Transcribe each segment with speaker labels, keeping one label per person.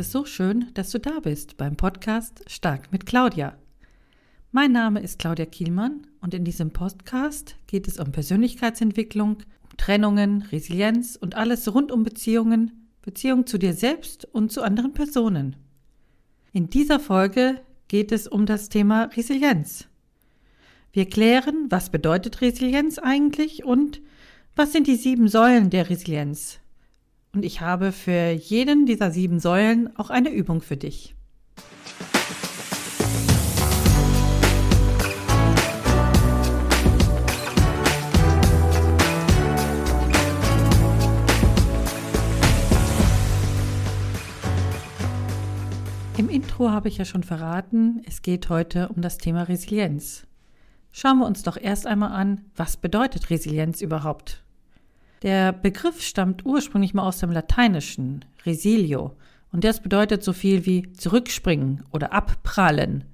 Speaker 1: Ist so schön, dass du da bist beim Podcast Stark mit Claudia. Mein Name ist Claudia Kielmann und in diesem Podcast geht es um Persönlichkeitsentwicklung, um Trennungen, Resilienz und alles rund um Beziehungen, Beziehung zu dir selbst und zu anderen Personen. In dieser Folge geht es um das Thema Resilienz. Wir klären, was bedeutet Resilienz eigentlich und was sind die sieben Säulen der Resilienz. Und ich habe für jeden dieser sieben Säulen auch eine Übung für dich. Im Intro habe ich ja schon verraten, es geht heute um das Thema Resilienz. Schauen wir uns doch erst einmal an, was bedeutet Resilienz überhaupt? Der Begriff stammt ursprünglich mal aus dem Lateinischen, resilio, und das bedeutet so viel wie zurückspringen oder abprallen.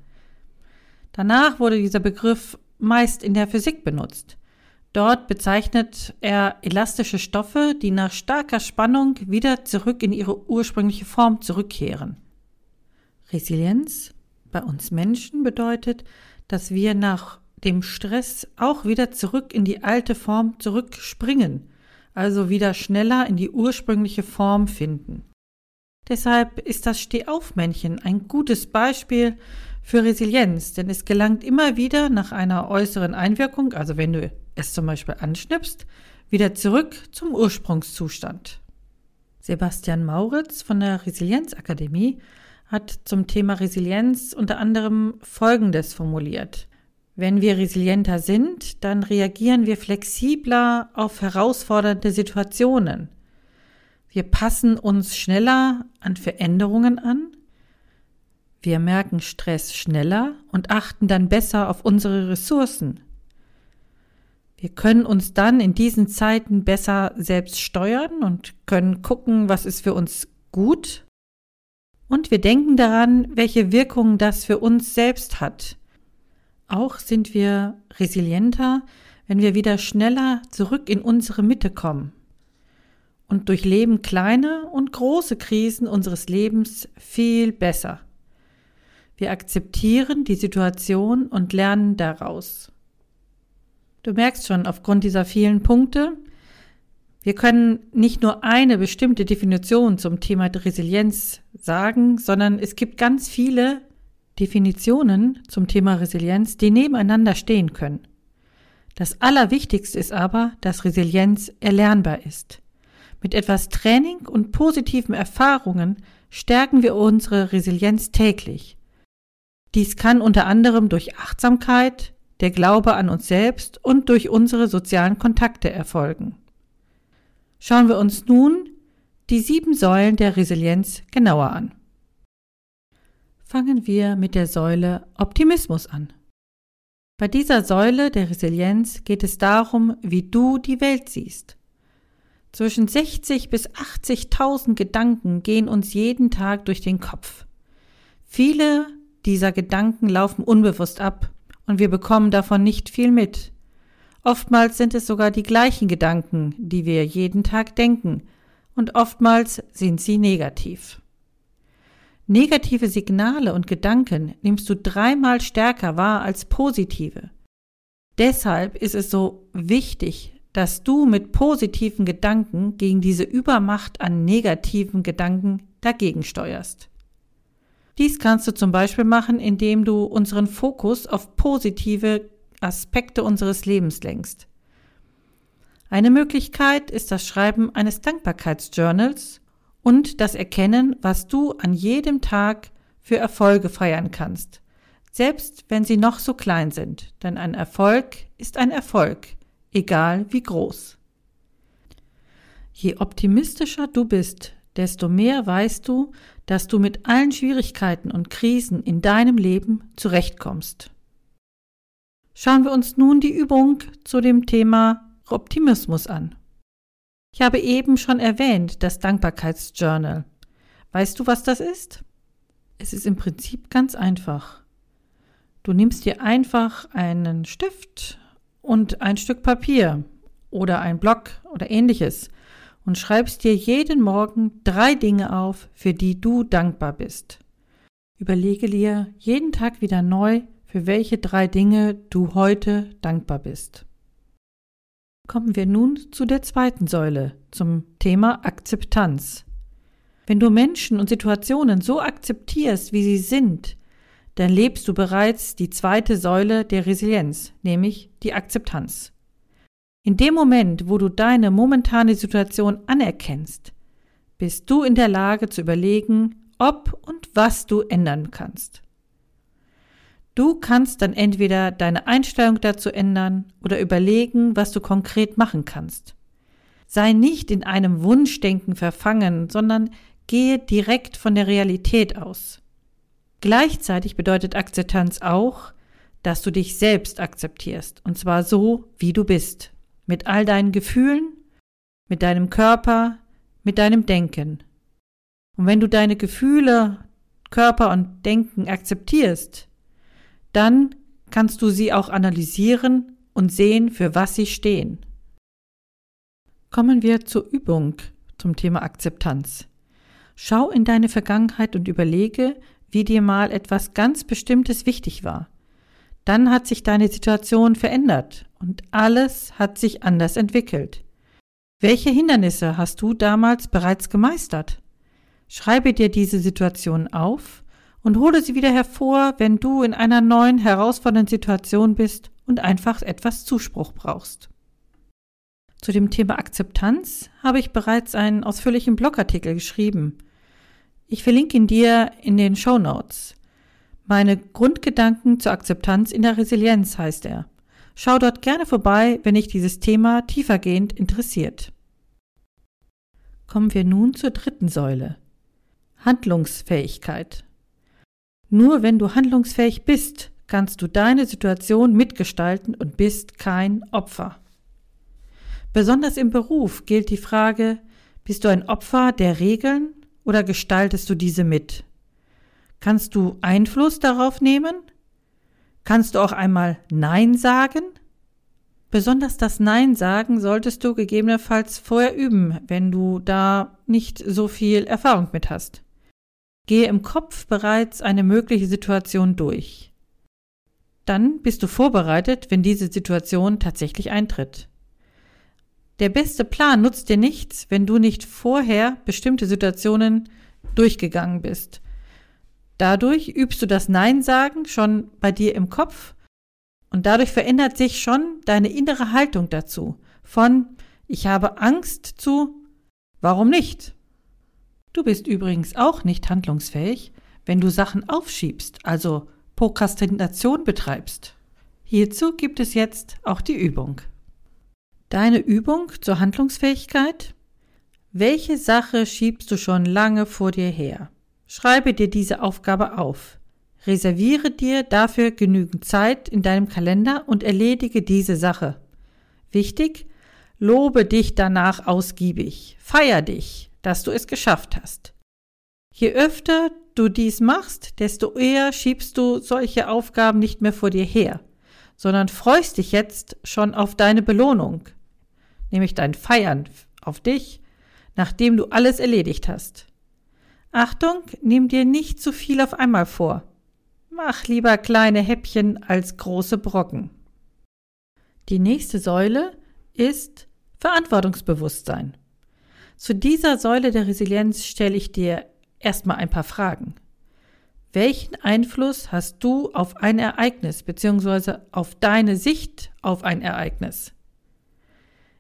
Speaker 1: Danach wurde dieser Begriff meist in der Physik benutzt. Dort bezeichnet er elastische Stoffe, die nach starker Spannung wieder zurück in ihre ursprüngliche Form zurückkehren. Resilienz bei uns Menschen bedeutet, dass wir nach dem Stress auch wieder zurück in die alte Form zurückspringen, also wieder schneller in die ursprüngliche Form finden. Deshalb ist das Stehaufmännchen ein gutes Beispiel für Resilienz, denn es gelangt immer wieder nach einer äußeren Einwirkung, also wenn du es zum Beispiel anschnippst, wieder zurück zum Ursprungszustand. Sebastian Mauritz von der Resilienzakademie hat zum Thema Resilienz unter anderem Folgendes formuliert. Wenn wir resilienter sind, dann reagieren wir flexibler auf herausfordernde Situationen. Wir passen uns schneller an Veränderungen an. Wir merken Stress schneller und achten dann besser auf unsere Ressourcen. Wir können uns dann in diesen Zeiten besser selbst steuern und können gucken, was ist für uns gut. Und wir denken daran, welche Wirkung das für uns selbst hat auch sind wir resilienter, wenn wir wieder schneller zurück in unsere Mitte kommen und durchleben kleine und große Krisen unseres Lebens viel besser. Wir akzeptieren die Situation und lernen daraus. Du merkst schon aufgrund dieser vielen Punkte, wir können nicht nur eine bestimmte Definition zum Thema Resilienz sagen, sondern es gibt ganz viele Definitionen zum Thema Resilienz, die nebeneinander stehen können. Das Allerwichtigste ist aber, dass Resilienz erlernbar ist. Mit etwas Training und positiven Erfahrungen stärken wir unsere Resilienz täglich. Dies kann unter anderem durch Achtsamkeit, der Glaube an uns selbst und durch unsere sozialen Kontakte erfolgen. Schauen wir uns nun die sieben Säulen der Resilienz genauer an fangen wir mit der Säule Optimismus an. Bei dieser Säule der Resilienz geht es darum, wie du die Welt siehst. Zwischen 60 bis 80.000 Gedanken gehen uns jeden Tag durch den Kopf. Viele dieser Gedanken laufen unbewusst ab und wir bekommen davon nicht viel mit. Oftmals sind es sogar die gleichen Gedanken, die wir jeden Tag denken, und oftmals sind sie negativ. Negative Signale und Gedanken nimmst du dreimal stärker wahr als positive. Deshalb ist es so wichtig, dass du mit positiven Gedanken gegen diese Übermacht an negativen Gedanken dagegen steuerst. Dies kannst du zum Beispiel machen, indem du unseren Fokus auf positive Aspekte unseres Lebens lenkst. Eine Möglichkeit ist das Schreiben eines Dankbarkeitsjournals und das Erkennen, was du an jedem Tag für Erfolge feiern kannst, selbst wenn sie noch so klein sind, denn ein Erfolg ist ein Erfolg, egal wie groß. Je optimistischer du bist, desto mehr weißt du, dass du mit allen Schwierigkeiten und Krisen in deinem Leben zurechtkommst. Schauen wir uns nun die Übung zu dem Thema Optimismus an. Ich habe eben schon erwähnt, das Dankbarkeitsjournal. Weißt du, was das ist? Es ist im Prinzip ganz einfach. Du nimmst dir einfach einen Stift und ein Stück Papier oder ein Block oder ähnliches und schreibst dir jeden Morgen drei Dinge auf, für die du dankbar bist. Überlege dir jeden Tag wieder neu, für welche drei Dinge du heute dankbar bist. Kommen wir nun zu der zweiten Säule, zum Thema Akzeptanz. Wenn du Menschen und Situationen so akzeptierst, wie sie sind, dann lebst du bereits die zweite Säule der Resilienz, nämlich die Akzeptanz. In dem Moment, wo du deine momentane Situation anerkennst, bist du in der Lage zu überlegen, ob und was du ändern kannst. Du kannst dann entweder deine Einstellung dazu ändern oder überlegen, was du konkret machen kannst. Sei nicht in einem Wunschdenken verfangen, sondern gehe direkt von der Realität aus. Gleichzeitig bedeutet Akzeptanz auch, dass du dich selbst akzeptierst, und zwar so, wie du bist mit all deinen Gefühlen, mit deinem Körper, mit deinem Denken. Und wenn du deine Gefühle, Körper und Denken akzeptierst, dann kannst du sie auch analysieren und sehen, für was sie stehen. Kommen wir zur Übung zum Thema Akzeptanz. Schau in deine Vergangenheit und überlege, wie dir mal etwas ganz Bestimmtes wichtig war. Dann hat sich deine Situation verändert und alles hat sich anders entwickelt. Welche Hindernisse hast du damals bereits gemeistert? Schreibe dir diese Situation auf und hole sie wieder hervor, wenn du in einer neuen, herausfordernden Situation bist und einfach etwas Zuspruch brauchst. Zu dem Thema Akzeptanz habe ich bereits einen ausführlichen Blogartikel geschrieben. Ich verlinke ihn dir in den Show Notes. Meine Grundgedanken zur Akzeptanz in der Resilienz heißt er. Schau dort gerne vorbei, wenn dich dieses Thema tiefergehend interessiert. Kommen wir nun zur dritten Säule. Handlungsfähigkeit. Nur wenn du handlungsfähig bist, kannst du deine Situation mitgestalten und bist kein Opfer. Besonders im Beruf gilt die Frage, bist du ein Opfer der Regeln oder gestaltest du diese mit? Kannst du Einfluss darauf nehmen? Kannst du auch einmal Nein sagen? Besonders das Nein sagen solltest du gegebenenfalls vorher üben, wenn du da nicht so viel Erfahrung mit hast. Gehe im Kopf bereits eine mögliche Situation durch. Dann bist du vorbereitet, wenn diese Situation tatsächlich eintritt. Der beste Plan nutzt dir nichts, wenn du nicht vorher bestimmte Situationen durchgegangen bist Dadurch übst du das Nein sagen schon bei dir im Kopf und dadurch verändert sich schon deine innere Haltung dazu. Von ich habe Angst zu warum nicht? Du bist übrigens auch nicht handlungsfähig, wenn du Sachen aufschiebst, also Prokrastination betreibst. Hierzu gibt es jetzt auch die Übung. Deine Übung zur Handlungsfähigkeit? Welche Sache schiebst du schon lange vor dir her? Schreibe dir diese Aufgabe auf. Reserviere dir dafür genügend Zeit in deinem Kalender und erledige diese Sache. Wichtig, lobe dich danach ausgiebig. Feier dich, dass du es geschafft hast. Je öfter du dies machst, desto eher schiebst du solche Aufgaben nicht mehr vor dir her, sondern freust dich jetzt schon auf deine Belohnung, nämlich dein Feiern auf dich, nachdem du alles erledigt hast. Achtung, nimm dir nicht zu viel auf einmal vor. Mach lieber kleine Häppchen als große Brocken. Die nächste Säule ist Verantwortungsbewusstsein. Zu dieser Säule der Resilienz stelle ich dir erstmal ein paar Fragen. Welchen Einfluss hast du auf ein Ereignis bzw. auf deine Sicht auf ein Ereignis?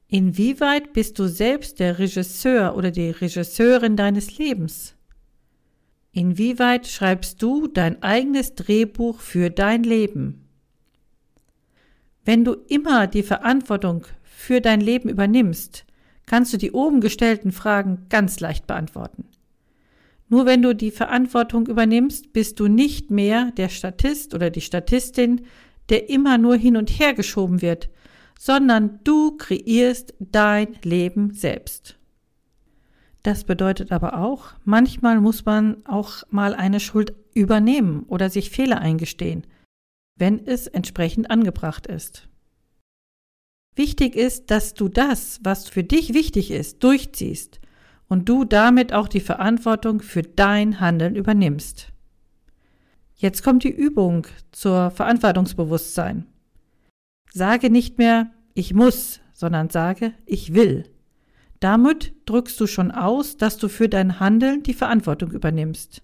Speaker 1: Inwieweit bist du selbst der Regisseur oder die Regisseurin deines Lebens? Inwieweit schreibst du dein eigenes Drehbuch für dein Leben? Wenn du immer die Verantwortung für dein Leben übernimmst, kannst du die oben gestellten Fragen ganz leicht beantworten. Nur wenn du die Verantwortung übernimmst, bist du nicht mehr der Statist oder die Statistin, der immer nur hin und her geschoben wird, sondern du kreierst dein Leben selbst. Das bedeutet aber auch, manchmal muss man auch mal eine Schuld übernehmen oder sich Fehler eingestehen, wenn es entsprechend angebracht ist. Wichtig ist, dass du das, was für dich wichtig ist, durchziehst und du damit auch die Verantwortung für dein Handeln übernimmst. Jetzt kommt die Übung zur Verantwortungsbewusstsein. Sage nicht mehr ich muss, sondern sage ich will. Damit drückst du schon aus, dass du für dein Handeln die Verantwortung übernimmst.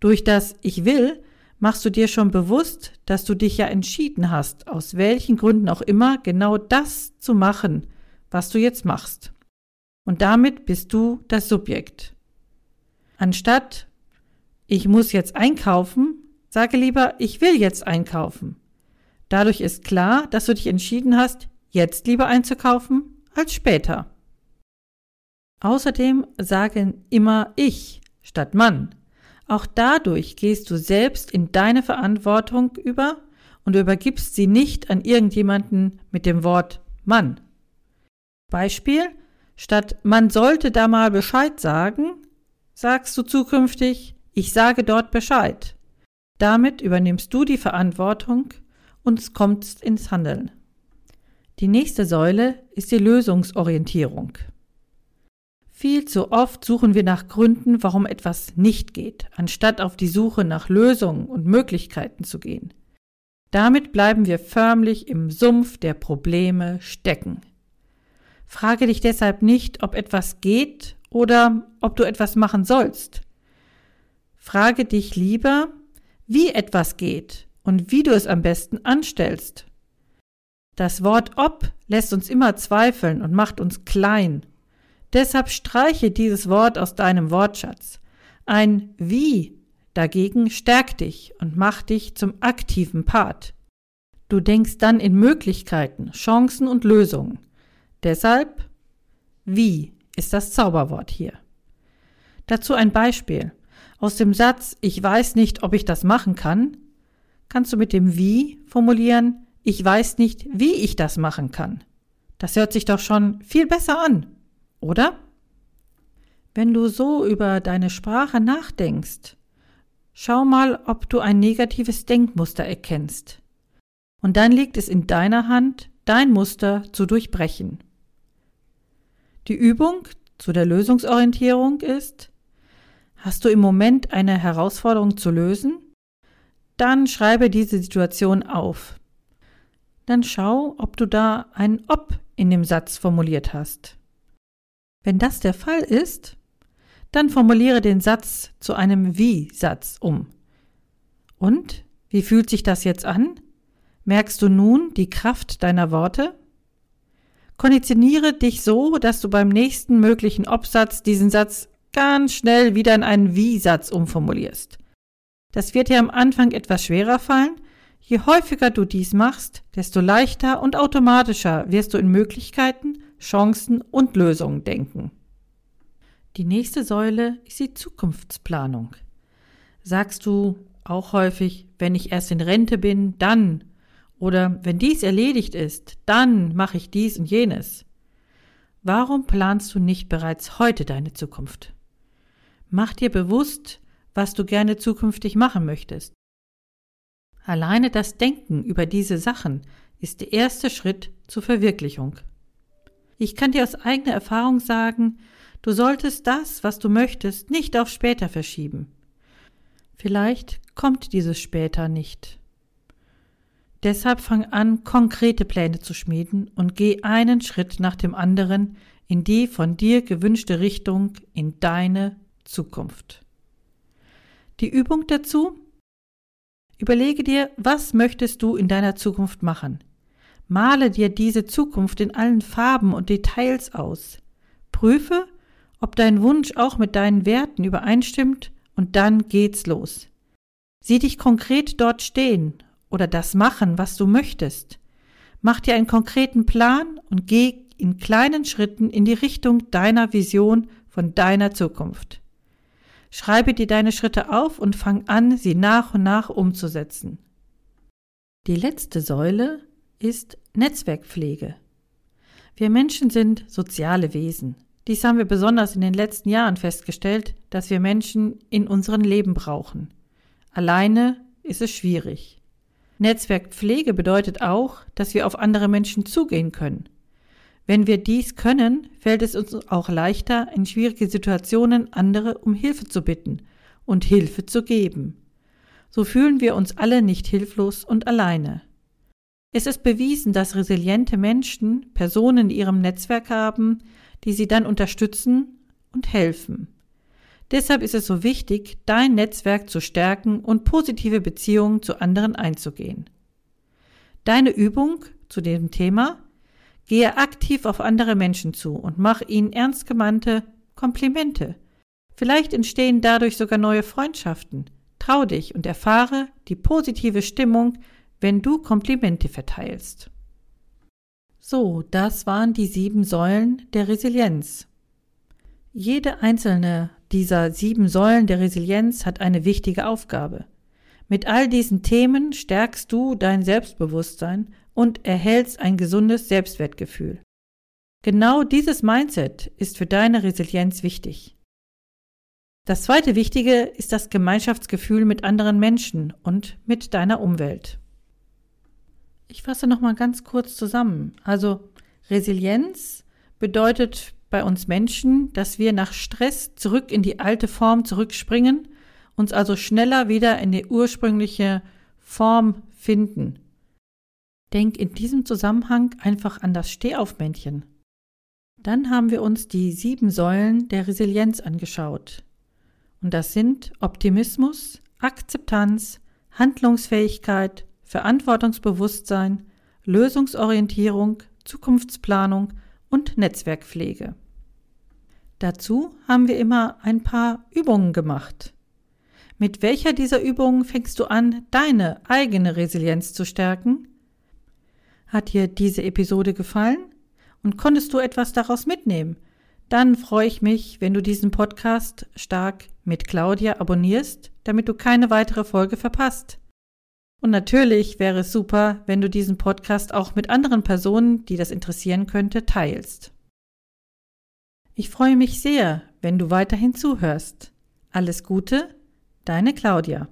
Speaker 1: Durch das Ich will machst du dir schon bewusst, dass du dich ja entschieden hast, aus welchen Gründen auch immer, genau das zu machen, was du jetzt machst. Und damit bist du das Subjekt. Anstatt ich muss jetzt einkaufen, sage lieber ich will jetzt einkaufen. Dadurch ist klar, dass du dich entschieden hast, jetzt lieber einzukaufen als später. Außerdem sagen immer ich statt Mann. Auch dadurch gehst du selbst in deine Verantwortung über und du übergibst sie nicht an irgendjemanden mit dem Wort Mann. Beispiel, statt man sollte da mal Bescheid sagen, sagst du zukünftig, ich sage dort Bescheid. Damit übernimmst du die Verantwortung und kommst ins Handeln. Die nächste Säule ist die Lösungsorientierung. Viel zu oft suchen wir nach Gründen, warum etwas nicht geht, anstatt auf die Suche nach Lösungen und Möglichkeiten zu gehen. Damit bleiben wir förmlich im Sumpf der Probleme stecken. Frage dich deshalb nicht, ob etwas geht oder ob du etwas machen sollst. Frage dich lieber, wie etwas geht und wie du es am besten anstellst. Das Wort ob lässt uns immer zweifeln und macht uns klein Deshalb streiche dieses Wort aus deinem Wortschatz. Ein wie dagegen stärkt dich und macht dich zum aktiven Part. Du denkst dann in Möglichkeiten, Chancen und Lösungen. Deshalb wie ist das Zauberwort hier. Dazu ein Beispiel. Aus dem Satz Ich weiß nicht, ob ich das machen kann, kannst du mit dem wie formulieren Ich weiß nicht, wie ich das machen kann. Das hört sich doch schon viel besser an oder? Wenn du so über deine Sprache nachdenkst, schau mal, ob du ein negatives Denkmuster erkennst. Und dann liegt es in deiner Hand, dein Muster zu durchbrechen. Die Übung zu der Lösungsorientierung ist, hast du im Moment eine Herausforderung zu lösen? Dann schreibe diese Situation auf. Dann schau, ob du da ein Ob in dem Satz formuliert hast. Wenn das der Fall ist, dann formuliere den Satz zu einem Wie-Satz um. Und wie fühlt sich das jetzt an? Merkst du nun die Kraft deiner Worte? Konditioniere dich so, dass du beim nächsten möglichen Obsatz diesen Satz ganz schnell wieder in einen Wie-Satz umformulierst. Das wird dir am Anfang etwas schwerer fallen. Je häufiger du dies machst, desto leichter und automatischer wirst du in Möglichkeiten Chancen und Lösungen denken. Die nächste Säule ist die Zukunftsplanung. Sagst du auch häufig, wenn ich erst in Rente bin, dann oder wenn dies erledigt ist, dann mache ich dies und jenes. Warum planst du nicht bereits heute deine Zukunft? Mach dir bewusst, was du gerne zukünftig machen möchtest. Alleine das Denken über diese Sachen ist der erste Schritt zur Verwirklichung. Ich kann dir aus eigener Erfahrung sagen, du solltest das, was du möchtest, nicht auf später verschieben. Vielleicht kommt dieses später nicht. Deshalb fang an, konkrete Pläne zu schmieden und geh einen Schritt nach dem anderen in die von dir gewünschte Richtung in deine Zukunft. Die Übung dazu? Überlege dir, was möchtest du in deiner Zukunft machen? Male dir diese Zukunft in allen Farben und Details aus. Prüfe, ob dein Wunsch auch mit deinen Werten übereinstimmt und dann geht's los. Sieh dich konkret dort stehen oder das machen, was du möchtest. Mach dir einen konkreten Plan und geh in kleinen Schritten in die Richtung deiner Vision von deiner Zukunft. Schreibe dir deine Schritte auf und fang an, sie nach und nach umzusetzen. Die letzte Säule ist Netzwerkpflege. Wir Menschen sind soziale Wesen. Dies haben wir besonders in den letzten Jahren festgestellt, dass wir Menschen in unserem Leben brauchen. Alleine ist es schwierig. Netzwerkpflege bedeutet auch, dass wir auf andere Menschen zugehen können. Wenn wir dies können, fällt es uns auch leichter, in schwierige Situationen andere um Hilfe zu bitten und Hilfe zu geben. So fühlen wir uns alle nicht hilflos und alleine. Es ist bewiesen, dass resiliente Menschen Personen in ihrem Netzwerk haben, die sie dann unterstützen und helfen. Deshalb ist es so wichtig, dein Netzwerk zu stärken und positive Beziehungen zu anderen einzugehen. Deine Übung zu dem Thema Gehe aktiv auf andere Menschen zu und mach ihnen ernst gemeinte Komplimente. Vielleicht entstehen dadurch sogar neue Freundschaften. Trau dich und erfahre die positive Stimmung, wenn du Komplimente verteilst. So, das waren die sieben Säulen der Resilienz. Jede einzelne dieser sieben Säulen der Resilienz hat eine wichtige Aufgabe. Mit all diesen Themen stärkst du dein Selbstbewusstsein und erhältst ein gesundes Selbstwertgefühl. Genau dieses Mindset ist für deine Resilienz wichtig. Das zweite Wichtige ist das Gemeinschaftsgefühl mit anderen Menschen und mit deiner Umwelt. Ich fasse nochmal ganz kurz zusammen. Also Resilienz bedeutet bei uns Menschen, dass wir nach Stress zurück in die alte Form zurückspringen, uns also schneller wieder in die ursprüngliche Form finden. Denk in diesem Zusammenhang einfach an das Stehaufmännchen. Dann haben wir uns die sieben Säulen der Resilienz angeschaut. Und das sind Optimismus, Akzeptanz, Handlungsfähigkeit, Verantwortungsbewusstsein, Lösungsorientierung, Zukunftsplanung und Netzwerkpflege. Dazu haben wir immer ein paar Übungen gemacht. Mit welcher dieser Übungen fängst du an, deine eigene Resilienz zu stärken? Hat dir diese Episode gefallen? Und konntest du etwas daraus mitnehmen? Dann freue ich mich, wenn du diesen Podcast stark mit Claudia abonnierst, damit du keine weitere Folge verpasst. Und natürlich wäre es super, wenn du diesen Podcast auch mit anderen Personen, die das interessieren könnte, teilst. Ich freue mich sehr, wenn du weiterhin zuhörst. Alles Gute, deine Claudia.